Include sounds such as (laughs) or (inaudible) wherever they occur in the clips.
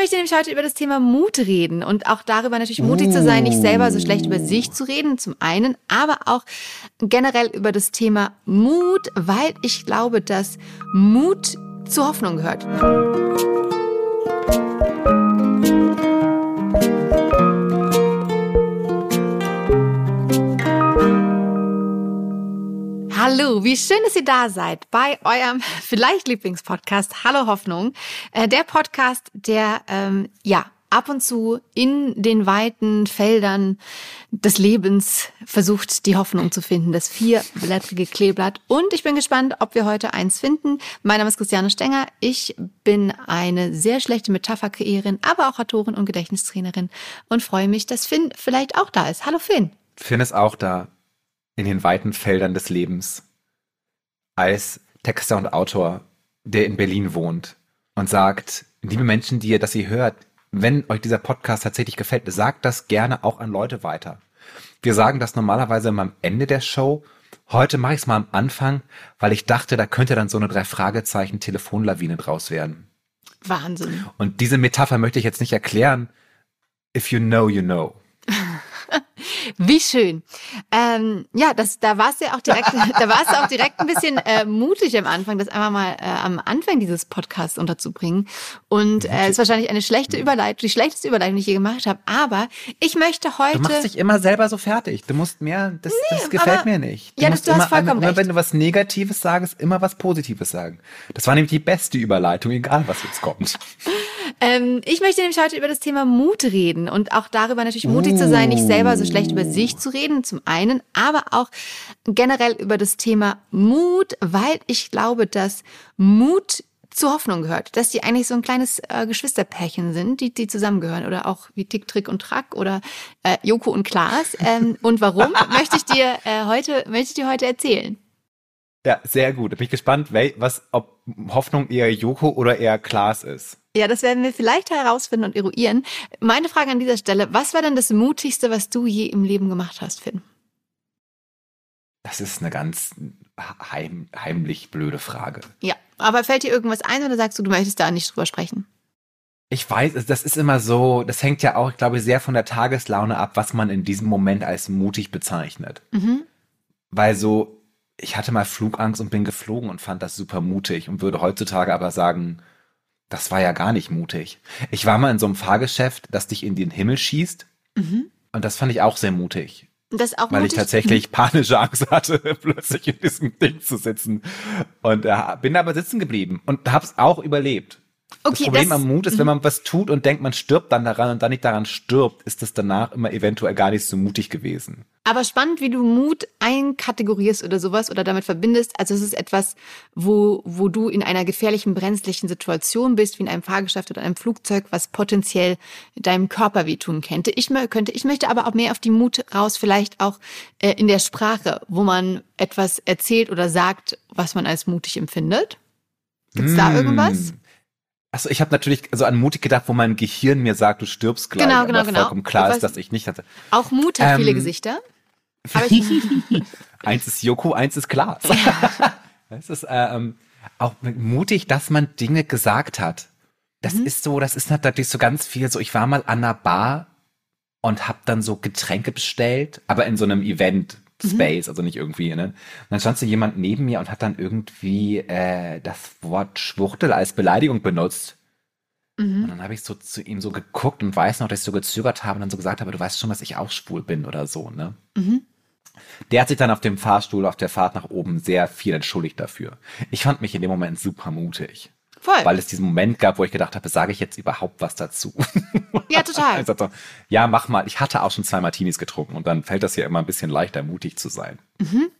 möchte nämlich heute über das Thema Mut reden und auch darüber natürlich mutig zu sein, nicht selber so schlecht über sich zu reden, zum einen, aber auch generell über das Thema Mut, weil ich glaube, dass Mut zur Hoffnung gehört. Hallo, wie schön, dass ihr da seid bei eurem vielleicht Lieblingspodcast Hallo Hoffnung. Äh, der Podcast, der ähm, ja ab und zu in den weiten Feldern des Lebens versucht, die Hoffnung zu finden, das vierblättrige Kleeblatt. Und ich bin gespannt, ob wir heute eins finden. Mein Name ist Christiane Stenger. Ich bin eine sehr schlechte Metapherkreierin, aber auch Autorin und Gedächtnistrainerin und freue mich, dass Finn vielleicht auch da ist. Hallo Finn. Finn ist auch da in den weiten Feldern des Lebens als Texter und Autor, der in Berlin wohnt und sagt, liebe Menschen, die ihr das ihr hört, wenn euch dieser Podcast tatsächlich gefällt, sagt das gerne auch an Leute weiter. Wir sagen das normalerweise immer am Ende der Show. Heute mache ich es mal am Anfang, weil ich dachte, da könnte dann so eine drei Fragezeichen Telefonlawine draus werden. Wahnsinn. Und diese Metapher möchte ich jetzt nicht erklären. If you know, you know. (laughs) (laughs) Wie schön. Ähm, ja, das, da warst du ja auch direkt, (laughs) da warst du auch direkt ein bisschen äh, mutig am Anfang, das einmal mal äh, am Anfang dieses Podcasts unterzubringen. Und äh, ist wahrscheinlich eine schlechte Überleitung, die schlechteste Überleitung, die ich je gemacht habe. Aber ich möchte heute. Du machst dich immer selber so fertig. Du musst mehr, das, nee, das gefällt aber, mir nicht. Du ja, musst du immer, hast vollkommen immer, wenn du was Negatives sagst, immer was Positives sagen. Das war nämlich die beste Überleitung, egal was jetzt kommt. (laughs) ähm, ich möchte nämlich heute über das Thema Mut reden und auch darüber natürlich mutig uh. zu sein, nicht selber so schlecht über sich zu reden, zum einen, aber auch generell über das Thema Mut, weil ich glaube, dass Mut zur Hoffnung gehört, dass die eigentlich so ein kleines äh, Geschwisterpärchen sind, die, die zusammengehören oder auch wie Tick, Trick und Track oder äh, Joko und Klaas. Ähm, und warum (laughs) möchte ich dir äh, heute möchte ich dir heute erzählen? Ja, sehr gut. Bin ich gespannt, was, ob Hoffnung eher Joko oder eher Klaas ist. Ja, das werden wir vielleicht herausfinden und eruieren. Meine Frage an dieser Stelle, was war denn das Mutigste, was du je im Leben gemacht hast, Finn? Das ist eine ganz heim, heimlich blöde Frage. Ja, aber fällt dir irgendwas ein oder sagst du, du möchtest da nicht drüber sprechen? Ich weiß, das ist immer so, das hängt ja auch, ich glaube, sehr von der Tageslaune ab, was man in diesem Moment als mutig bezeichnet. Mhm. Weil so, ich hatte mal Flugangst und bin geflogen und fand das super mutig und würde heutzutage aber sagen, das war ja gar nicht mutig. Ich war mal in so einem Fahrgeschäft, das dich in den Himmel schießt. Mhm. Und das fand ich auch sehr mutig. Das auch weil mutig? ich tatsächlich mhm. panische Angst hatte, (laughs) plötzlich in diesem Ding zu sitzen. Und äh, bin aber sitzen geblieben und hab's auch überlebt. Okay, das Problem das, am Mut ist, wenn mhm. man was tut und denkt, man stirbt dann daran und dann nicht daran stirbt, ist das danach immer eventuell gar nicht so mutig gewesen. Aber spannend, wie du Mut einkategorierst oder sowas oder damit verbindest. Also es ist etwas, wo, wo du in einer gefährlichen, brenzlichen Situation bist, wie in einem Fahrgeschäft oder einem Flugzeug, was potenziell deinem Körper wehtun könnte. Ich, könnte. ich möchte aber auch mehr auf die Mut raus, vielleicht auch äh, in der Sprache, wo man etwas erzählt oder sagt, was man als mutig empfindet. Gibt's mm. da irgendwas? Achso, ich habe natürlich also an mutig gedacht, wo mein Gehirn mir sagt, du stirbst gleich. Genau, genau, genau. vollkommen klar ist, dass ich nicht hatte. Auch Mut hat ähm, viele Gesichter. (laughs) eins ist Joko, eins ist Klaas. (laughs) Es ist ähm, auch mutig, dass man Dinge gesagt hat. Das mhm. ist so, das ist natürlich so ganz viel so, ich war mal an einer Bar und hab dann so Getränke bestellt, aber in so einem Event. Space, mhm. also nicht irgendwie, ne? Und dann stand so jemand neben mir und hat dann irgendwie äh, das Wort Schwuchtel als Beleidigung benutzt. Mhm. Und dann habe ich so zu ihm so geguckt und weiß noch, dass ich so gezögert habe und dann so gesagt habe, du weißt schon, dass ich auch schwul bin oder so, ne? Mhm. Der hat sich dann auf dem Fahrstuhl auf der Fahrt nach oben sehr viel entschuldigt dafür. Ich fand mich in dem Moment super mutig. Voll. Weil es diesen Moment gab, wo ich gedacht habe, sage ich jetzt überhaupt was dazu? Ja, total. sagte, (laughs) ja, mach mal. Ich hatte auch schon zwei Martinis getrunken und dann fällt das ja immer ein bisschen leichter, mutig zu sein. Mhm.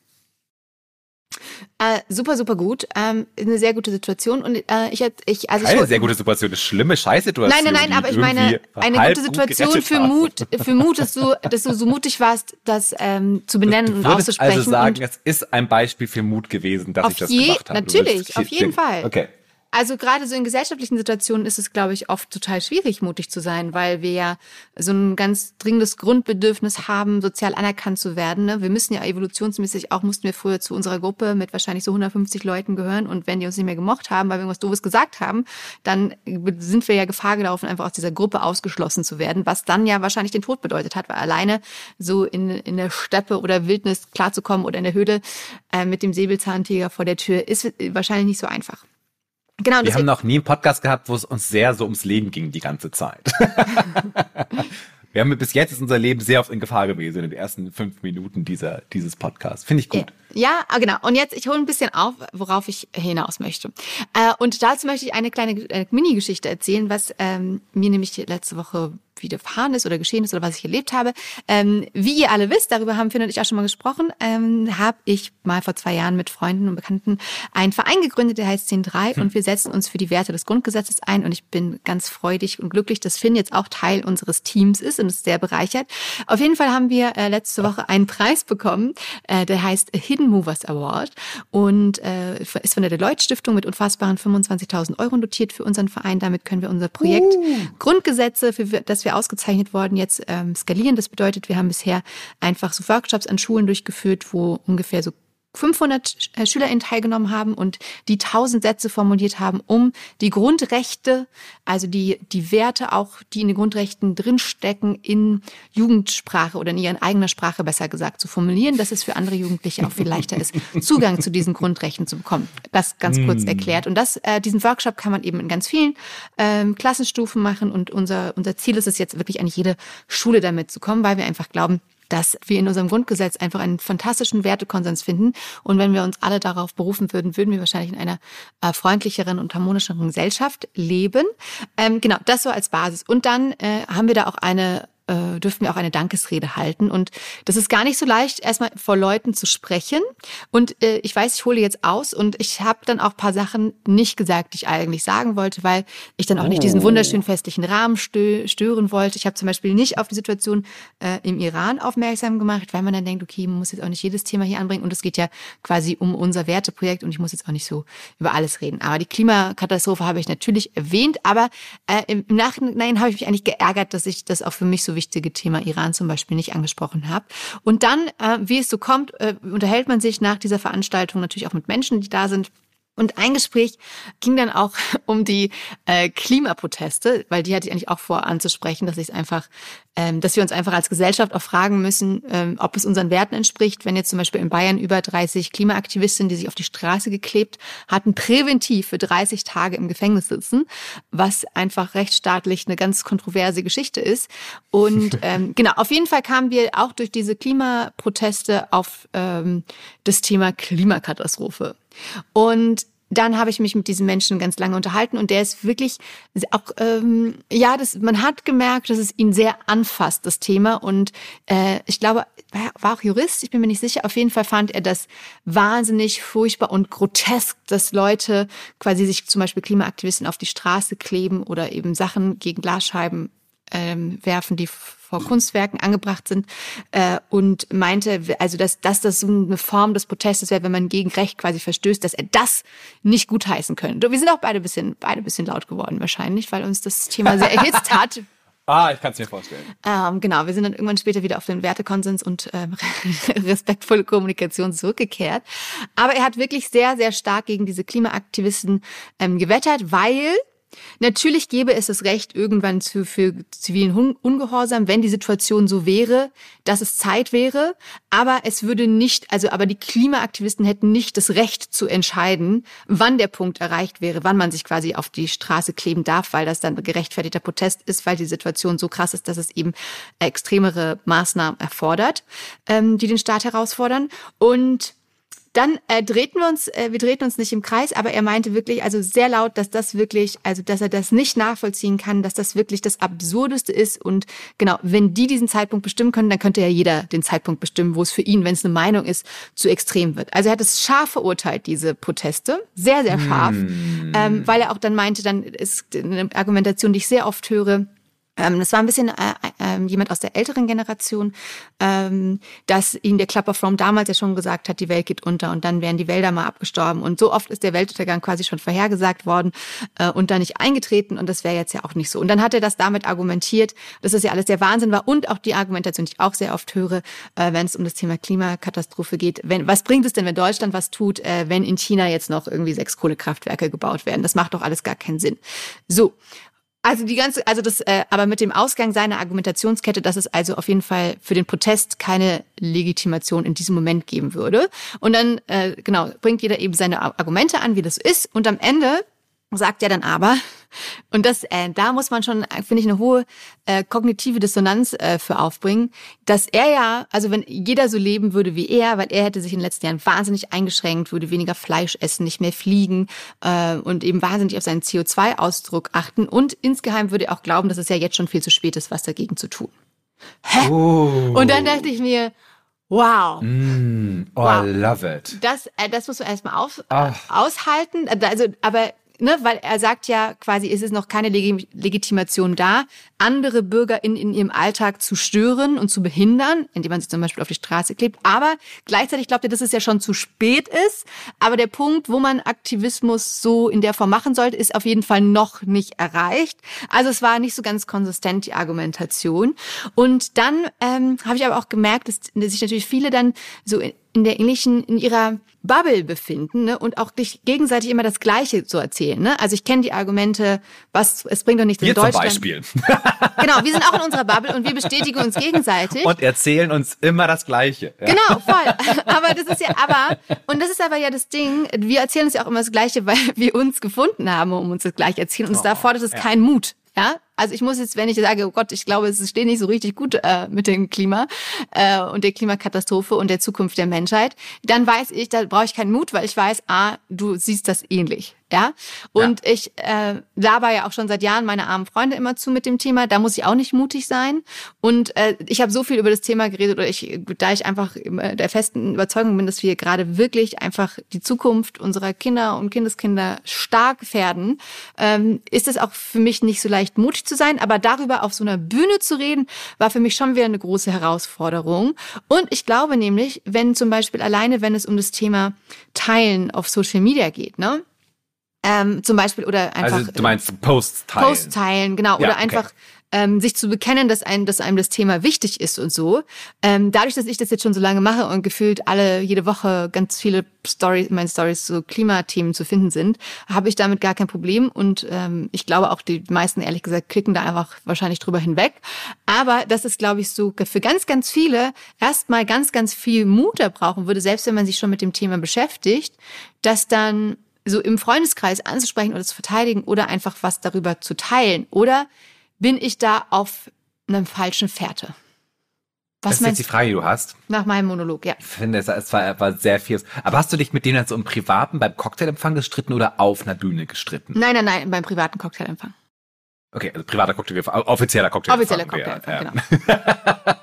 Äh, super, super gut. Ähm, eine sehr gute Situation. Und äh, ich, ich, also Keine sehr gute Situation, eine schlimme Scheißsituation. Nein, nein, nein, aber ich meine, eine gute Situation für Mut, für Mut, dass du, dass du so mutig warst, das ähm, zu benennen und auszusprechen. Also sagen, es ist ein Beispiel für Mut gewesen, dass ich das gemacht habe. Natürlich, auf jeden Fall. Okay. Also gerade so in gesellschaftlichen Situationen ist es, glaube ich, oft total schwierig, mutig zu sein, weil wir ja so ein ganz dringendes Grundbedürfnis haben, sozial anerkannt zu werden. Ne? Wir müssen ja evolutionsmäßig auch, mussten wir früher zu unserer Gruppe mit wahrscheinlich so 150 Leuten gehören und wenn die uns nicht mehr gemocht haben, weil wir irgendwas Doofes gesagt haben, dann sind wir ja Gefahr gelaufen, einfach aus dieser Gruppe ausgeschlossen zu werden, was dann ja wahrscheinlich den Tod bedeutet hat, weil alleine so in, in der Steppe oder Wildnis klarzukommen oder in der Höhle äh, mit dem Säbelzahntiger vor der Tür ist wahrscheinlich nicht so einfach. Genau, wir haben noch nie einen Podcast gehabt, wo es uns sehr so ums Leben ging die ganze Zeit. (laughs) wir haben bis jetzt ist unser Leben sehr oft in Gefahr gewesen in den ersten fünf Minuten dieser, dieses Podcasts. Finde ich gut. Ja, ah, genau. Und jetzt, ich hole ein bisschen auf, worauf ich hinaus möchte. Äh, und dazu möchte ich eine kleine äh, Mini-Geschichte erzählen, was ähm, mir nämlich letzte Woche widerfahren ist oder geschehen ist oder was ich erlebt habe. Ähm, wie ihr alle wisst, darüber haben Finn und ich auch schon mal gesprochen, ähm, habe ich mal vor zwei Jahren mit Freunden und Bekannten einen Verein gegründet, der heißt 10.3 hm. und wir setzen uns für die Werte des Grundgesetzes ein und ich bin ganz freudig und glücklich, dass Finn jetzt auch Teil unseres Teams ist und es sehr bereichert. Auf jeden Fall haben wir äh, letzte Woche einen Preis bekommen, äh, der heißt Hidden Movers Award und äh, ist von der Deloitte Stiftung mit unfassbaren 25.000 Euro dotiert für unseren Verein. Damit können wir unser Projekt uh. Grundgesetze, für das wir wir ausgezeichnet worden, jetzt ähm, skalieren. Das bedeutet, wir haben bisher einfach so Workshops an Schulen durchgeführt, wo ungefähr so 500 äh, SchülerInnen teilgenommen haben und die 1000 Sätze formuliert haben, um die Grundrechte, also die, die Werte auch, die in den Grundrechten drinstecken, in Jugendsprache oder in ihren eigener Sprache besser gesagt zu formulieren, dass es für andere Jugendliche auch viel leichter ist, (laughs) Zugang zu diesen Grundrechten zu bekommen. Das ganz kurz mm. erklärt. Und das, äh, diesen Workshop kann man eben in ganz vielen ähm, Klassenstufen machen und unser, unser Ziel ist es jetzt wirklich an jede Schule damit zu kommen, weil wir einfach glauben, dass wir in unserem Grundgesetz einfach einen fantastischen Wertekonsens finden. Und wenn wir uns alle darauf berufen würden, würden wir wahrscheinlich in einer äh, freundlicheren und harmonischeren Gesellschaft leben. Ähm, genau, das so als Basis. Und dann äh, haben wir da auch eine äh, dürften wir auch eine Dankesrede halten. Und das ist gar nicht so leicht, erstmal vor Leuten zu sprechen. Und äh, ich weiß, ich hole jetzt aus und ich habe dann auch paar Sachen nicht gesagt, die ich eigentlich sagen wollte, weil ich dann auch nicht diesen oh. wunderschönen festlichen Rahmen stö stören wollte. Ich habe zum Beispiel nicht auf die Situation äh, im Iran aufmerksam gemacht, weil man dann denkt, okay, man muss jetzt auch nicht jedes Thema hier anbringen. Und es geht ja quasi um unser Werteprojekt und ich muss jetzt auch nicht so über alles reden. Aber die Klimakatastrophe habe ich natürlich erwähnt, aber äh, im Nachhinein habe ich mich eigentlich geärgert, dass ich das auch für mich so wichtige Thema Iran zum Beispiel nicht angesprochen habe. Und dann, äh, wie es so kommt, äh, unterhält man sich nach dieser Veranstaltung natürlich auch mit Menschen, die da sind. Und ein Gespräch ging dann auch (laughs) um die äh, Klimaproteste, weil die hatte ich eigentlich auch vor anzusprechen, dass ich einfach, ähm, dass wir uns einfach als Gesellschaft auch fragen müssen, ähm, ob es unseren Werten entspricht, wenn jetzt zum Beispiel in Bayern über 30 Klimaaktivistinnen, die sich auf die Straße geklebt hatten, präventiv für 30 Tage im Gefängnis sitzen, was einfach rechtsstaatlich eine ganz kontroverse Geschichte ist. Und (laughs) ähm, genau, auf jeden Fall kamen wir auch durch diese Klimaproteste auf ähm, das Thema Klimakatastrophe. Und dann habe ich mich mit diesem Menschen ganz lange unterhalten und der ist wirklich auch ähm, ja, das man hat gemerkt, dass es ihn sehr anfasst das Thema und äh, ich glaube, er war auch Jurist, ich bin mir nicht sicher. Auf jeden Fall fand er das wahnsinnig furchtbar und grotesk, dass Leute quasi sich zum Beispiel Klimaaktivisten auf die Straße kleben oder eben Sachen gegen Glasscheiben ähm, werfen, die vor Kunstwerken angebracht sind äh, und meinte, also dass, dass das so eine Form des Protestes wäre, wenn man gegen Recht quasi verstößt, dass er das nicht gutheißen könnte. Wir sind auch beide bisschen, beide bisschen laut geworden wahrscheinlich, weil uns das Thema sehr erhitzt hat. (laughs) Ah, ich kann es mir vorstellen. Ähm, genau, wir sind dann irgendwann später wieder auf den Wertekonsens und ähm, (laughs) respektvolle Kommunikation zurückgekehrt. Aber er hat wirklich sehr, sehr stark gegen diese Klimaaktivisten ähm, gewettert, weil Natürlich gäbe es das Recht irgendwann zu, für zivilen Ungehorsam, wenn die Situation so wäre, dass es Zeit wäre. Aber es würde nicht, also, aber die Klimaaktivisten hätten nicht das Recht zu entscheiden, wann der Punkt erreicht wäre, wann man sich quasi auf die Straße kleben darf, weil das dann gerechtfertigter Protest ist, weil die Situation so krass ist, dass es eben extremere Maßnahmen erfordert, ähm, die den Staat herausfordern. Und dann äh, drehten wir uns, äh, wir drehten uns nicht im Kreis, aber er meinte wirklich, also sehr laut, dass das wirklich, also dass er das nicht nachvollziehen kann, dass das wirklich das Absurdeste ist. Und genau, wenn die diesen Zeitpunkt bestimmen können, dann könnte ja jeder den Zeitpunkt bestimmen, wo es für ihn, wenn es eine Meinung ist, zu extrem wird. Also er hat es scharf verurteilt, diese Proteste, sehr, sehr scharf, mm. ähm, weil er auch dann meinte, dann ist eine Argumentation, die ich sehr oft höre, ähm, das war ein bisschen äh, ähm, jemand aus der älteren Generation, ähm, dass ihnen der of Rome damals ja schon gesagt hat, die Welt geht unter und dann wären die Wälder mal abgestorben. Und so oft ist der Weltuntergang quasi schon vorhergesagt worden äh, und da nicht eingetreten und das wäre jetzt ja auch nicht so. Und dann hat er das damit argumentiert, dass das ja alles der Wahnsinn war und auch die Argumentation, die ich auch sehr oft höre, äh, wenn es um das Thema Klimakatastrophe geht. Wenn, was bringt es denn, wenn Deutschland was tut, äh, wenn in China jetzt noch irgendwie sechs Kohlekraftwerke gebaut werden? Das macht doch alles gar keinen Sinn. So. Also die ganze, also das, äh, aber mit dem Ausgang seiner Argumentationskette, dass es also auf jeden Fall für den Protest keine Legitimation in diesem Moment geben würde. Und dann, äh, genau, bringt jeder eben seine Argumente an, wie das ist. Und am Ende sagt er dann aber, und das, äh, da muss man schon, finde ich, eine hohe äh, kognitive Dissonanz äh, für aufbringen, dass er ja, also wenn jeder so leben würde wie er, weil er hätte sich in den letzten Jahren wahnsinnig eingeschränkt, würde weniger Fleisch essen, nicht mehr fliegen äh, und eben wahnsinnig auf seinen CO2-Ausdruck achten und insgeheim würde er auch glauben, dass es ja jetzt schon viel zu spät ist, was dagegen zu tun. Hä? Oh. Und dann dachte ich mir, Wow. Mm, oh, wow. I love it. Das, äh, das musst du erstmal auf, aushalten. Also, aber ne, weil er sagt ja quasi, ist es noch keine Leg Legitimation da, andere Bürger in, in ihrem Alltag zu stören und zu behindern, indem man sie zum Beispiel auf die Straße klebt. Aber gleichzeitig glaubt er, dass es ja schon zu spät ist. Aber der Punkt, wo man Aktivismus so in der Form machen sollte, ist auf jeden Fall noch nicht erreicht. Also es war nicht so ganz konsistent, die Argumentation. Und dann ähm, habe ich aber auch gemerkt, dass, dass sich natürlich viele dann so in der ähnlichen, in ihrer Bubble befinden ne? und auch dich gegenseitig immer das Gleiche zu erzählen. Ne? Also ich kenne die Argumente, was es bringt doch nichts wir in Deutschland. Zum Beispiel. Genau, wir sind auch in unserer Bubble und wir bestätigen uns gegenseitig. Und erzählen uns immer das Gleiche. Ja. Genau, voll. Aber das ist ja aber, und das ist aber ja das Ding, wir erzählen uns ja auch immer das Gleiche, weil wir uns gefunden haben, um uns das Gleiche erzählen. Und oh, da fordert es ja. keinen Mut. Ja, also ich muss jetzt, wenn ich sage, oh Gott, ich glaube, es steht nicht so richtig gut äh, mit dem Klima äh, und der Klimakatastrophe und der Zukunft der Menschheit, dann weiß ich, da brauche ich keinen Mut, weil ich weiß, ah, du siehst das ähnlich. Ja, und ja. ich äh, laber ja auch schon seit Jahren meine armen Freunde immer zu mit dem Thema. Da muss ich auch nicht mutig sein. Und äh, ich habe so viel über das Thema geredet, oder ich, da ich einfach der festen Überzeugung bin, dass wir gerade wirklich einfach die Zukunft unserer Kinder und Kindeskinder stark gefährden, ähm, ist es auch für mich nicht so leicht mutig zu sein. Aber darüber auf so einer Bühne zu reden, war für mich schon wieder eine große Herausforderung. Und ich glaube nämlich, wenn zum Beispiel alleine, wenn es um das Thema Teilen auf Social Media geht, ne? Ähm, zum Beispiel oder einfach. Also du meinst Posts teilen. Posts teilen, genau. Ja, oder okay. einfach ähm, sich zu bekennen, dass einem, dass einem das Thema wichtig ist und so. Ähm, dadurch, dass ich das jetzt schon so lange mache und gefühlt alle jede Woche ganz viele Stories, in meinen Stories so Klimathemen zu finden sind, habe ich damit gar kein Problem. Und ähm, ich glaube auch die meisten, ehrlich gesagt, klicken da einfach wahrscheinlich drüber hinweg. Aber das ist, glaube ich, so für ganz, ganz viele erstmal ganz, ganz viel Mut brauchen würde, selbst wenn man sich schon mit dem Thema beschäftigt, dass dann so im Freundeskreis anzusprechen oder zu verteidigen oder einfach was darüber zu teilen? Oder bin ich da auf einem falschen Fährte? Was das ist jetzt die Frage, die du hast. Nach meinem Monolog, ja. Ich finde, es war, war sehr viel. Aber hast du dich mit denen jetzt so im Privaten beim Cocktailempfang gestritten oder auf einer Bühne gestritten? Nein, nein, nein, beim privaten Cocktailempfang. Okay, also privater Cocktailempfang, offizieller Cocktailempfang. Offizieller Cocktailempfang, ja,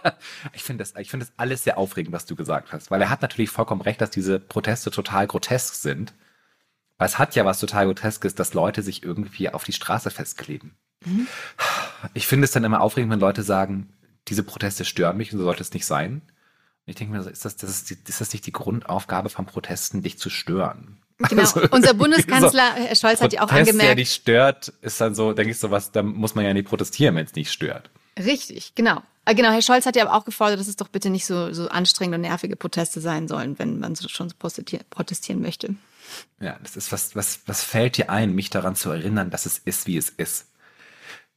genau. (laughs) ich finde das, ich finde das alles sehr aufregend, was du gesagt hast, weil er hat natürlich vollkommen recht, dass diese Proteste total grotesk sind. Weil es hat ja was total Groteskes, dass Leute sich irgendwie auf die Straße festkleben. Mhm. (sighs) Ich finde es dann immer aufregend, wenn Leute sagen, diese Proteste stören mich und so sollte es nicht sein. Und ich denke mir, ist das, das ist, ist das nicht die Grundaufgabe von Protesten, dich zu stören? Genau. Also, (laughs) Unser Bundeskanzler Herr Scholz hat ja auch angemerkt. der dich stört, ist dann so, denke ich so was, da muss man ja nicht protestieren, wenn es nicht stört. Richtig, genau. Ah, genau, Herr Scholz hat ja aber auch gefordert, dass es doch bitte nicht so, so anstrengende und nervige Proteste sein sollen, wenn man so schon so protestieren möchte. Ja, das ist was, was, was fällt dir ein, mich daran zu erinnern, dass es ist, wie es ist.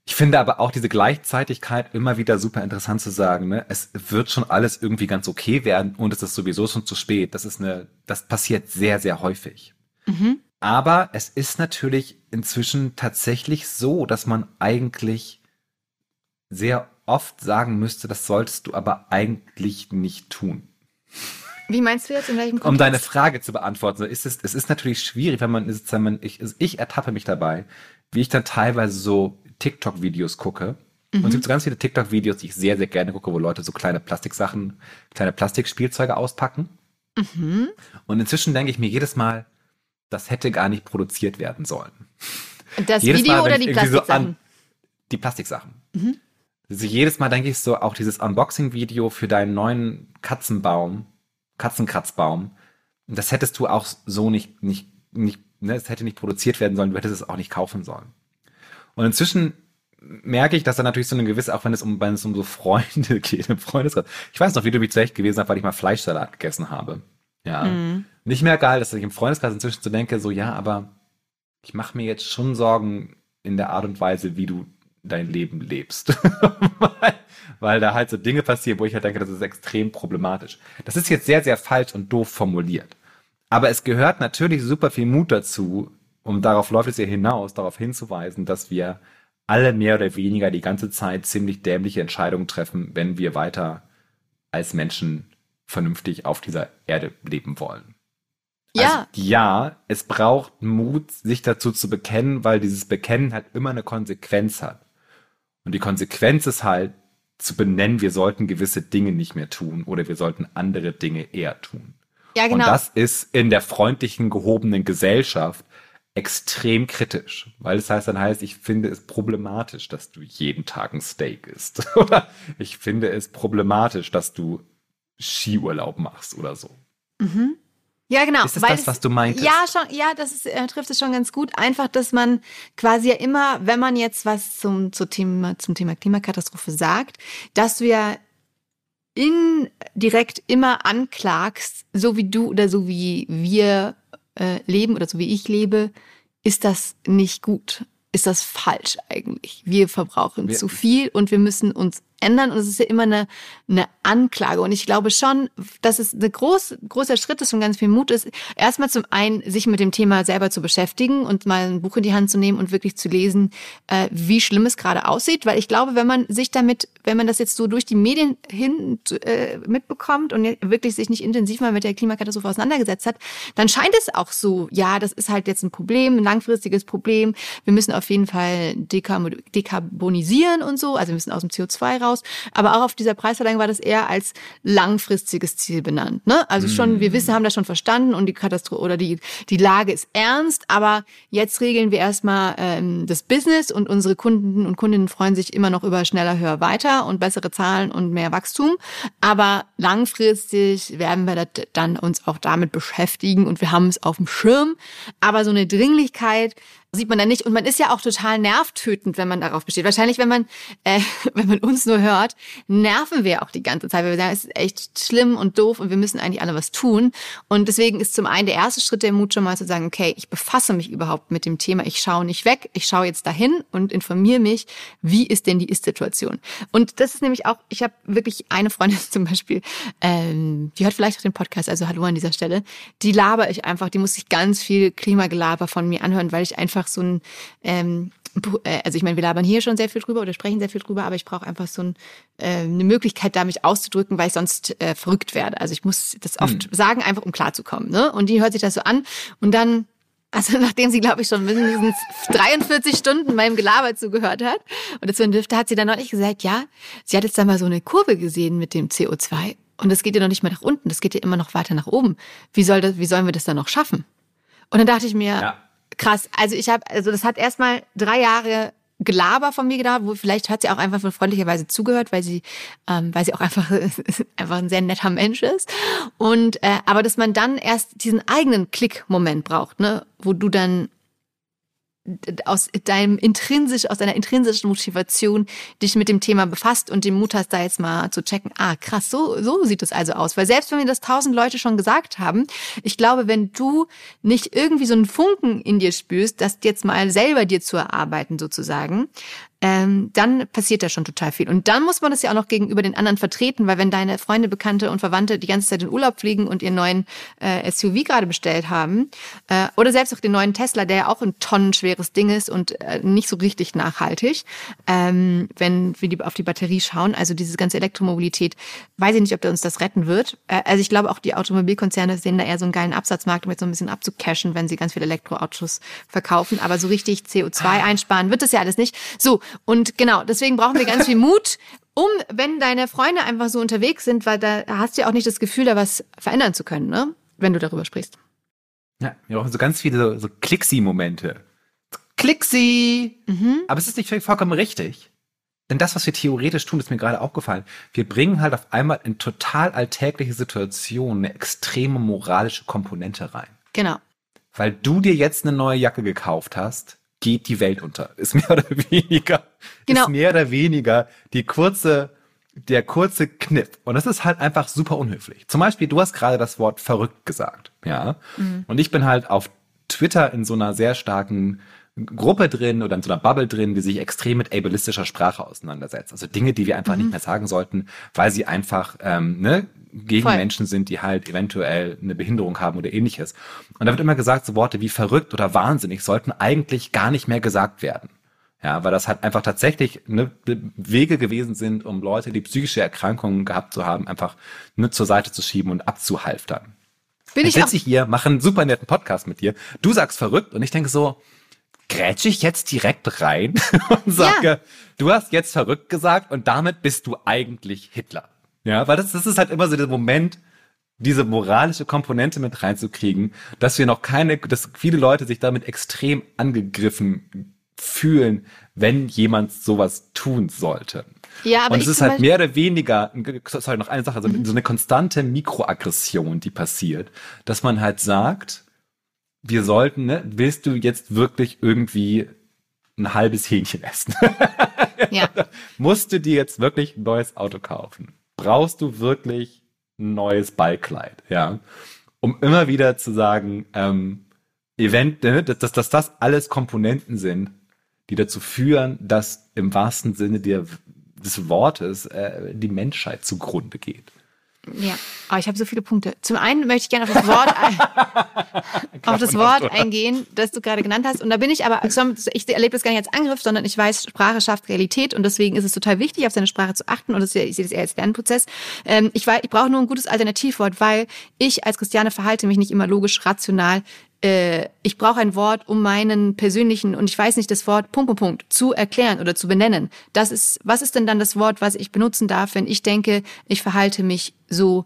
Ich finde aber auch diese Gleichzeitigkeit immer wieder super interessant zu sagen, ne? Es wird schon alles irgendwie ganz okay werden und es ist sowieso schon zu spät. Das ist eine, das passiert sehr, sehr häufig. Mhm. Aber es ist natürlich inzwischen tatsächlich so, dass man eigentlich sehr oft sagen müsste, das solltest du aber eigentlich nicht tun. Wie meinst du jetzt in welchem Kontext? (laughs) Um deine Frage zu beantworten, ist es, es ist natürlich schwierig, wenn man, wenn man ich, ich ertappe mich dabei, wie ich dann teilweise so TikTok-Videos gucke. Mhm. Und es gibt so ganz viele TikTok-Videos, die ich sehr, sehr gerne gucke, wo Leute so kleine Plastiksachen, kleine Plastikspielzeuge auspacken. Mhm. Und inzwischen denke ich mir jedes Mal, das hätte gar nicht produziert werden sollen. Das jedes Video Mal, oder die Plastiksachen? So die Plastiksachen. Mhm Also jedes Mal denke ich so, auch dieses Unboxing-Video für deinen neuen Katzenbaum, Katzenkratzbaum, das hättest du auch so nicht, nicht, nicht, ne, es hätte nicht produziert werden sollen, du hättest es auch nicht kaufen sollen. Und inzwischen merke ich, dass da natürlich so eine gewisse, auch wenn es um, wenn es um so Freunde (laughs) geht, im Freundeskreis. Ich weiß noch, wie du mich zurecht gewesen hast, weil ich mal Fleischsalat gegessen habe. Ja. Mhm. Nicht mehr geil, dass ich im Freundeskreis inzwischen so denke, so, ja, aber ich mache mir jetzt schon Sorgen in der Art und Weise, wie du dein Leben lebst. (laughs) weil, weil da halt so Dinge passieren, wo ich halt denke, das ist extrem problematisch. Das ist jetzt sehr, sehr falsch und doof formuliert. Aber es gehört natürlich super viel Mut dazu, um darauf läuft es ja hinaus, darauf hinzuweisen, dass wir alle mehr oder weniger die ganze Zeit ziemlich dämliche Entscheidungen treffen, wenn wir weiter als Menschen vernünftig auf dieser Erde leben wollen. Ja. Also, ja, es braucht Mut, sich dazu zu bekennen, weil dieses Bekennen halt immer eine Konsequenz hat. Und die Konsequenz ist halt zu benennen, wir sollten gewisse Dinge nicht mehr tun oder wir sollten andere Dinge eher tun. Ja, genau. Und das ist in der freundlichen, gehobenen Gesellschaft extrem kritisch, weil es heißt dann heißt, ich finde es problematisch, dass du jeden Tag ein Steak isst. (laughs) oder ich finde es problematisch, dass du Skiurlaub machst oder so. Mhm. Ja, genau. Ist das das, was du meintest? Ja, schon, ja, das ist, äh, trifft es schon ganz gut. Einfach, dass man quasi ja immer, wenn man jetzt was zum, zum, Thema, zum Thema Klimakatastrophe sagt, dass du ja indirekt immer anklagst, so wie du oder so wie wir äh, leben oder so wie ich lebe, ist das nicht gut. Ist das falsch eigentlich? Wir verbrauchen wir, zu viel und wir müssen uns ändern. Und es ist ja immer eine, eine Anklage. Und ich glaube schon, dass es ein groß, großer Schritt ist und ganz viel Mut ist, erstmal zum einen, sich mit dem Thema selber zu beschäftigen und mal ein Buch in die Hand zu nehmen und wirklich zu lesen, äh, wie schlimm es gerade aussieht. Weil ich glaube, wenn man sich damit, wenn man das jetzt so durch die Medien hin äh, mitbekommt und wirklich sich nicht intensiv mal mit der Klimakatastrophe auseinandergesetzt hat, dann scheint es auch so, ja, das ist halt jetzt ein Problem, ein langfristiges Problem. Wir müssen auf jeden Fall dekarbonisieren und so, also wir müssen aus dem CO2 raus raus. Aber auch auf dieser Preisverleihung war das eher als langfristiges Ziel benannt. Ne? Also schon, wir wissen, haben das schon verstanden und die Katastrophe oder die, die Lage ist ernst, aber jetzt regeln wir erstmal ähm, das Business und unsere Kunden und Kundinnen freuen sich immer noch über schneller, höher, weiter und bessere Zahlen und mehr Wachstum. Aber langfristig werden wir dann uns auch damit beschäftigen und wir haben es auf dem Schirm. Aber so eine Dringlichkeit sieht man da nicht. Und man ist ja auch total nervtötend, wenn man darauf besteht. Wahrscheinlich, wenn man, äh, (laughs) wenn man uns nur hört, nerven wir auch die ganze Zeit. Weil wir sagen, es ist echt schlimm und doof und wir müssen eigentlich alle was tun. Und deswegen ist zum einen der erste Schritt der Mut schon mal zu sagen, okay, ich befasse mich überhaupt mit dem Thema. Ich schaue nicht weg. Ich schaue jetzt dahin und informiere mich, wie ist denn die Ist-Situation. Und das ist nämlich auch, ich habe wirklich eine Freundin (laughs) zum Beispiel, ähm, die hört vielleicht auch den Podcast, also hallo an dieser Stelle, die laber ich einfach, die muss sich ganz viel Klimagelaber von mir anhören, weil ich einfach einfach so ein, ähm, äh, also ich meine, wir labern hier schon sehr viel drüber oder sprechen sehr viel drüber, aber ich brauche einfach so ein, äh, eine Möglichkeit, da mich auszudrücken, weil ich sonst äh, verrückt werde. Also ich muss das oft hm. sagen, einfach um klarzukommen. Ne? Und die hört sich das so an und dann also nachdem sie, glaube ich, schon mindestens 43 Stunden meinem Gelaber zugehört hat und dazu dürfte, hat sie dann neulich gesagt, ja, sie hat jetzt da mal so eine Kurve gesehen mit dem CO2 und das geht ja noch nicht mehr nach unten, das geht ja immer noch weiter nach oben. Wie soll das, wie sollen wir das dann noch schaffen? Und dann dachte ich mir, ja krass. Also ich habe, also das hat erstmal drei Jahre Gelaber von mir gedauert, wo vielleicht hat sie auch einfach von freundlicherweise zugehört, weil sie, ähm, weil sie auch einfach (laughs) einfach ein sehr netter Mensch ist. Und äh, aber dass man dann erst diesen eigenen Klick-Moment braucht, ne, wo du dann aus deinem intrinsisch, aus deiner intrinsischen Motivation dich mit dem Thema befasst und den Mut hast, da jetzt mal zu checken, ah, krass, so, so sieht es also aus. Weil selbst wenn mir das tausend Leute schon gesagt haben, ich glaube, wenn du nicht irgendwie so einen Funken in dir spürst, das jetzt mal selber dir zu erarbeiten sozusagen, ähm, dann passiert da schon total viel. Und dann muss man das ja auch noch gegenüber den anderen vertreten, weil wenn deine Freunde, Bekannte und Verwandte die ganze Zeit in Urlaub fliegen und ihren neuen äh, SUV gerade bestellt haben, äh, oder selbst auch den neuen Tesla, der ja auch ein tonnenschweres Ding ist und äh, nicht so richtig nachhaltig, ähm, wenn wir die, auf die Batterie schauen, also diese ganze Elektromobilität, weiß ich nicht, ob der uns das retten wird. Äh, also ich glaube auch die Automobilkonzerne sehen da eher so einen geilen Absatzmarkt, um jetzt so ein bisschen abzucashen, wenn sie ganz viele Elektroautos verkaufen. Aber so richtig CO2 ah. einsparen wird das ja alles nicht. So, und genau, deswegen brauchen wir ganz viel (laughs) Mut, um, wenn deine Freunde einfach so unterwegs sind, weil da hast du ja auch nicht das Gefühl, da was verändern zu können, ne? wenn du darüber sprichst. Ja, wir brauchen so ganz viele so, so Klixi-Momente. Klixi! Mhm. Aber es ist nicht vollkommen richtig. denn das, was wir theoretisch tun, ist mir gerade aufgefallen. Wir bringen halt auf einmal in total alltägliche Situationen eine extreme moralische Komponente rein. Genau. Weil du dir jetzt eine neue Jacke gekauft hast, geht die Welt unter. Ist mehr oder weniger, Genau. ist mehr oder weniger die kurze, der kurze Kniff. Und das ist halt einfach super unhöflich. Zum Beispiel, du hast gerade das Wort verrückt gesagt, ja. Und ich bin halt auf Twitter in so einer sehr starken Gruppe drin oder in so einer Bubble drin, die sich extrem mit ableistischer Sprache auseinandersetzt. Also Dinge, die wir einfach nicht mehr sagen sollten, weil sie einfach ähm, ne, gegen Voll. Menschen sind, die halt eventuell eine Behinderung haben oder ähnliches. Und da wird immer gesagt, so Worte wie verrückt oder wahnsinnig sollten eigentlich gar nicht mehr gesagt werden. Ja, weil das halt einfach tatsächlich ne, Wege gewesen sind, um Leute, die psychische Erkrankungen gehabt zu haben, einfach ne, zur Seite zu schieben und abzuhalftern. Bin ich auch. sitze ich hier, mache einen super netten Podcast mit dir. Du sagst verrückt und ich denke so, grätsche ich jetzt direkt rein (laughs) und sage, Ja. du hast jetzt verrückt gesagt und damit bist du eigentlich Hitler. Ja, weil das, das ist halt immer so der Moment, diese moralische Komponente mit reinzukriegen, dass wir noch keine, dass viele Leute sich damit extrem angegriffen fühlen, wenn jemand sowas tun sollte. Ja, aber und es ist halt mehr oder weniger, sorry, noch eine Sache, also so eine konstante Mikroaggression, die passiert, dass man halt sagt, wir sollten, ne, willst du jetzt wirklich irgendwie ein halbes Hähnchen essen? (laughs) Ja. Musst du dir jetzt wirklich ein neues Auto kaufen? Brauchst du wirklich ein neues Ballkleid? Ja. Um immer wieder zu sagen, ähm, Event, ne, dass, dass, das alles Komponenten sind, die dazu führen, dass im wahrsten Sinne der, des Wortes äh, die Menschheit zugrunde geht. Ja, aber ich habe so viele Punkte. Zum einen möchte ich gerne auf das Wort, ein, (laughs) auf das Wort eingehen, das du gerade genannt hast. Und da bin ich aber, ich erlebe das gar nicht als Angriff, sondern ich weiß, Sprache schafft Realität und deswegen ist es total wichtig, auf seine Sprache zu achten. Und das ich sehe das eher als Lernprozess. Ähm, ich ich brauche nur ein gutes Alternativwort, weil ich als Christiane verhalte mich nicht immer logisch, rational. Äh, ich brauche ein Wort, um meinen persönlichen, und ich weiß nicht das Wort Punkt, Punkt, Punkt, zu erklären oder zu benennen. Das ist, was ist denn dann das Wort, was ich benutzen darf, wenn ich denke, ich verhalte mich so,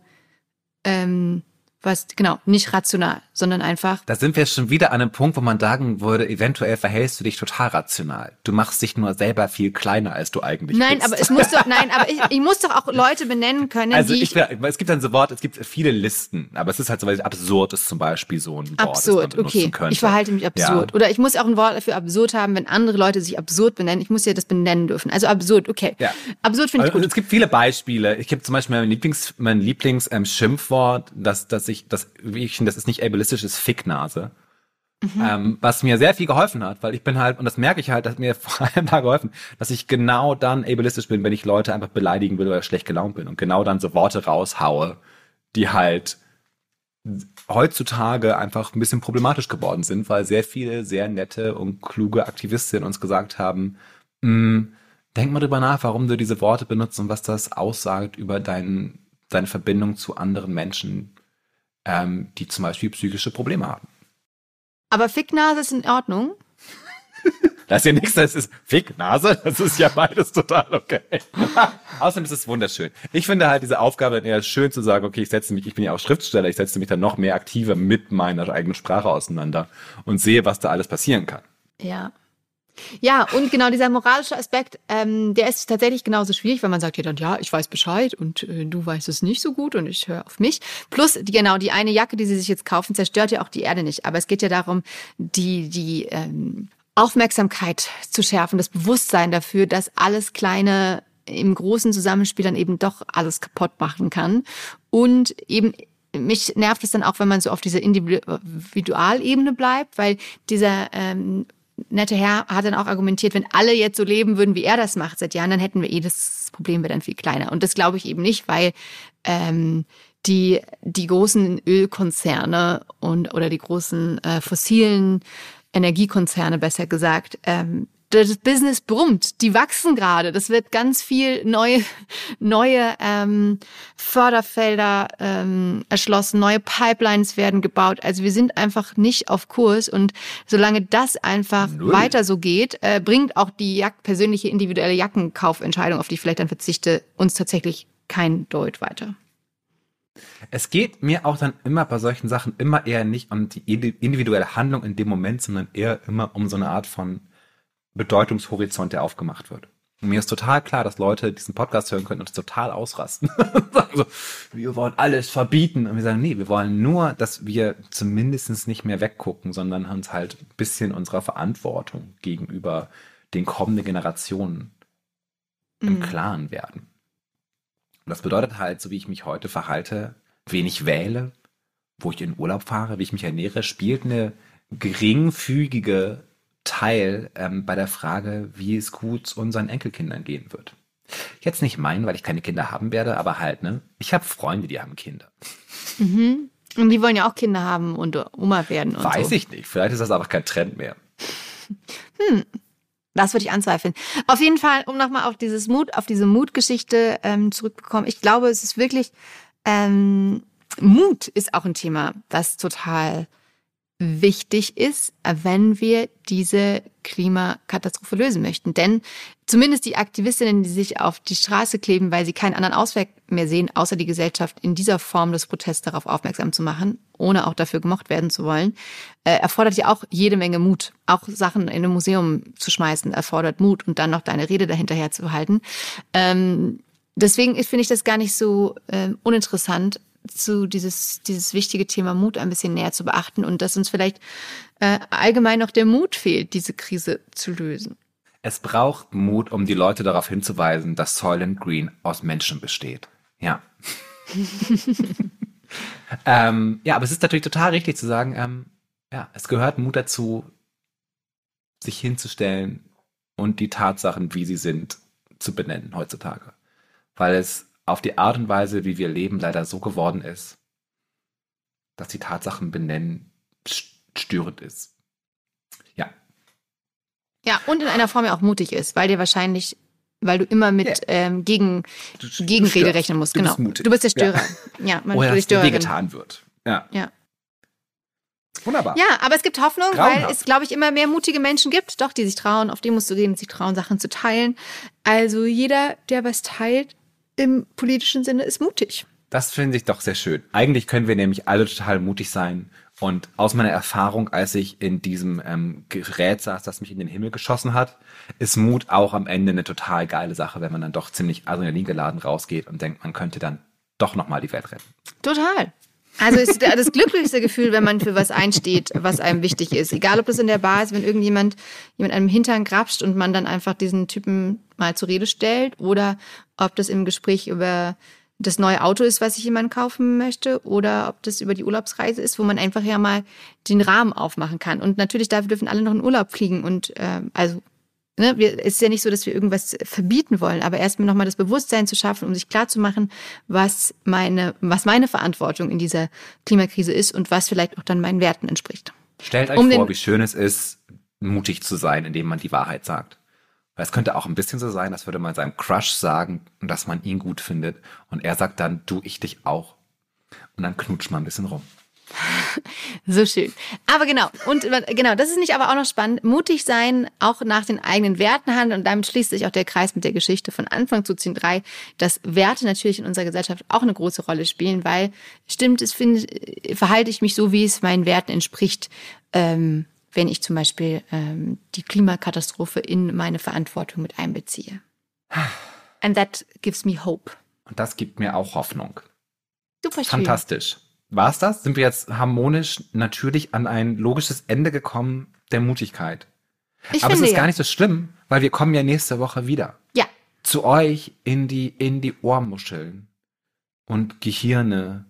ähm, was, genau, nicht rational, sondern einfach, Da sind wir schon wieder an einem Punkt, wo man sagen würde, eventuell verhältst du dich total rational. Du machst dich nur selber viel kleiner, als du eigentlich nein, bist. aber es muss doch, nein, aber ich, ich muss doch auch Leute benennen können, Also die ich, will- es gibt dann so Worte, es gibt viele Listen, aber es ist halt so, weil absurd ist zum Beispiel so ein Wort, Absurd, okay. Ich verhalte mich absurd. Ja. Oder ich muss auch ein Wort für absurd haben, wenn andere Leute sich absurd benennen. Ich muss ja das benennen dürfen. Also absurd, okay. Ja. Absurd finde ich Also, gut. es gibt viele Beispiele. Ich habe zum Beispiel mein Lieblings, mein Lieblings ähm, Schimpfwort, dass, dass ich, das, wie ich finde, das ist nicht ableistisch, ist Ficknase. Mhm. Ähm, was mir sehr viel geholfen hat, weil ich bin halt, und das merke ich halt, dass mir (laughs) vor allem da geholfen, dass ich genau dann ableistisch bin, wenn ich Leute einfach beleidigen will oder schlecht gelaunt bin und genau dann so Worte raushaue, die halt heutzutage einfach ein bisschen problematisch geworden sind, weil sehr viele sehr nette und kluge Aktivistinnen uns gesagt haben, "Mm, denk mal drüber nach, warum du diese Worte benutzt und was das aussagt über dein, deine Verbindung zu anderen Menschen, ähm, die zum Beispiel psychische Probleme haben. Aber Ficknase ist in Ordnung. (laughs) Das ist ja nichts, das ist Ficknase, das ist ja beides total okay. (laughs) Außerdem ist es wunderschön. Ich finde halt diese Aufgabe dann eher schön zu sagen, okay, ich setze mich, ich bin ja auch Schriftsteller, ich setze mich dann noch mehr aktiver mit meiner eigenen Sprache auseinander und sehe, was da alles passieren kann. Ja. Ja, und genau dieser moralische Aspekt, ähm, der ist tatsächlich genauso schwierig, weil man sagt ja dann, ja, ich weiß Bescheid und äh, du weißt es nicht so gut und ich höre auf mich. Plus, die, genau, die eine Jacke, die sie sich jetzt kaufen, zerstört ja auch die Erde nicht. Aber es geht ja darum, die, die ähm, Aufmerksamkeit zu schärfen, das Bewusstsein dafür, dass alles kleine im großen Zusammenspiel dann eben doch alles kaputt machen kann. Und eben mich nervt es dann auch, wenn man so auf dieser Individualebene bleibt, weil dieser ähm, nette Herr hat dann auch argumentiert, wenn alle jetzt so leben würden, wie er das macht seit Jahren, dann hätten wir eh das Problem wäre dann viel kleiner. Und das glaube ich eben nicht, weil ähm, die die großen Ölkonzerne und oder die großen äh, fossilen Energiekonzerne besser gesagt ähm, das Business brummt, die wachsen gerade. Das wird ganz viel neue, neue ähm, Förderfelder ähm, erschlossen, neue Pipelines werden gebaut. Also wir sind einfach nicht auf Kurs und solange das einfach Null. weiter so geht, äh, bringt auch die Jack persönliche individuelle Jackenkaufentscheidung, auf die ich vielleicht dann verzichte, uns tatsächlich kein Deut weiter. Es geht mir auch dann immer bei solchen Sachen immer eher nicht um die indi- individuelle Handlung in dem Moment, sondern eher immer um so eine Art von Bedeutungshorizont, der aufgemacht wird. Und mir ist total klar, dass Leute diesen Podcast hören können und total ausrasten. (laughs) sagen so, wir wollen alles verbieten. Und wir sagen, nee, wir wollen nur, dass wir zumindest nicht mehr weggucken, sondern uns halt ein bisschen unserer Verantwortung gegenüber den kommenden Generationen im Klaren werden. Und das bedeutet halt, so wie ich mich heute verhalte, wen ich wähle, wo ich in Urlaub fahre, wie ich mich ernähre, spielt eine geringfügige Teil ähm, bei der Frage, wie es gut unseren Enkelkindern gehen wird. Jetzt nicht meinen, weil ich keine Kinder haben werde, aber halt, ne? Ich habe Freunde, die haben Kinder. Mhm. Und die wollen ja auch Kinder haben und Oma werden und Weiß so. ich nicht. Vielleicht ist das einfach kein Trend mehr. Das würde ich anzweifeln. Auf jeden Fall, um nochmal auf dieses Mut, auf diese Mutgeschichte ähm, zurückzukommen. Ich glaube, es ist wirklich ähm, Mut ist auch ein Thema, das total wichtig ist, wenn wir diese Klimakatastrophe lösen möchten. Denn zumindest die Aktivistinnen, die sich auf die Straße kleben, weil sie keinen anderen Ausweg mehr sehen, außer die Gesellschaft in dieser Form des Protests darauf aufmerksam zu machen, ohne auch dafür gemocht werden zu wollen, äh, erfordert ja auch jede Menge Mut. Auch Sachen in ein Museum zu schmeißen erfordert Mut und dann noch deine Rede dahinterher zu halten. Ähm, deswegen finde ich das gar nicht so ähm, uninteressant, zu dieses, dieses wichtige Thema Mut ein bisschen näher zu beachten und dass uns vielleicht äh, allgemein noch der Mut fehlt, diese Krise zu lösen. Es braucht Mut, um die Leute darauf hinzuweisen, dass Soylent Green aus Menschen besteht. Ja. (laughs) ähm, ja, aber es ist natürlich total richtig zu sagen, ähm, ja, es gehört Mut dazu, sich hinzustellen und die Tatsachen, wie sie sind, zu benennen heutzutage. Weil es auf die Art und Weise, wie wir leben, leider so geworden ist, dass die Tatsachen benennen störend ist. Ja. Ja, und in einer Form ja auch mutig ist, weil dir wahrscheinlich, weil du immer mit Ja. ähm, Gegen, Du Gegenrede störst. rechnen musst. Du Genau. bist mutig. Du bist der Ja. Störer. Ja, man Oder die dass dir Störerin. wehgetan wird. Ja. Ja. Wunderbar. Ja, aber es gibt Hoffnung, weil Grauenhaft. es, glaube ich, immer mehr mutige Menschen gibt, doch, die sich trauen, auf Demos zu gehen, die sich trauen, Sachen zu teilen. Also jeder, der was teilt, im politischen Sinne ist mutig. Das finde ich doch sehr schön. Eigentlich können wir nämlich alle total mutig sein. Und aus meiner Erfahrung, als ich in diesem ähm, Gerät saß, das mich in den Himmel geschossen hat, ist Mut auch am Ende eine total geile Sache, wenn man dann doch ziemlich Adrenalin geladen rausgeht und denkt, man könnte dann doch nochmal die Welt retten. Total. Also ist das glücklichste Gefühl, wenn man für was einsteht, was einem wichtig ist. Egal, ob das in der Bar ist, wenn irgendjemand jemand einem Hintern grapscht und man dann einfach diesen Typen mal zur Rede stellt oder ob das im Gespräch über das neue Auto ist, was sich jemand kaufen möchte oder ob das über die Urlaubsreise ist, wo man einfach ja mal den Rahmen aufmachen kann. Und natürlich dafür dürfen alle noch in Urlaub fliegen und ähm, also ne, wir, es ist ja nicht so, dass wir irgendwas verbieten wollen, aber erstmal nochmal das Bewusstsein zu schaffen, um sich klarzumachen, was meine, was meine Verantwortung in dieser Klimakrise ist und was vielleicht auch dann meinen Werten entspricht. Stellt euch Um vor, wie schön es ist, mutig zu sein, indem man die Wahrheit sagt. Weil es könnte auch ein bisschen so sein, als würde man seinem Crush sagen, dass man ihn gut findet. Und er sagt dann, du, ich dich auch. Und dann knutscht man ein bisschen rum. So schön. Aber genau, und genau, das ist nicht aber auch noch spannend. Mutig sein, auch nach den eigenen Werten handeln. Und damit schließt sich auch der Kreis mit der Geschichte von Anfang zu 10.3, dass Werte natürlich in unserer Gesellschaft auch eine große Rolle spielen, weil stimmt, es finde, verhalte ich mich so, wie es meinen Werten entspricht, ähm, wenn ich zum Beispiel ähm, die Klimakatastrophe in meine Verantwortung mit einbeziehe. And that gives me hope. Und das gibt mir auch Hoffnung. Super schön. Fantastisch. War's das? Sind wir jetzt harmonisch natürlich an ein logisches Ende gekommen der Mutigkeit? Ich Aber es ist ja. gar nicht so schlimm, weil wir kommen ja nächste Woche wieder. Ja, Zu euch in die, in die Ohrmuscheln und Gehirne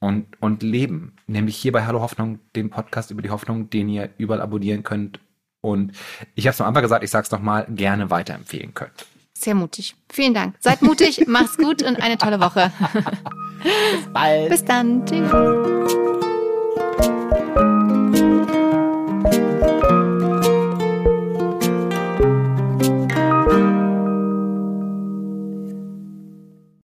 und, und Leben. Nämlich hier bei Hallo Hoffnung, dem Podcast über die Hoffnung, den ihr überall abonnieren könnt. Und ich habe es am Anfang gesagt, ich sag's nochmal, gerne weiterempfehlen könnt. Sehr mutig. Vielen Dank. Seid mutig, (laughs) mach's gut und eine tolle Woche. Bis bald. Bis dann. Tschüss.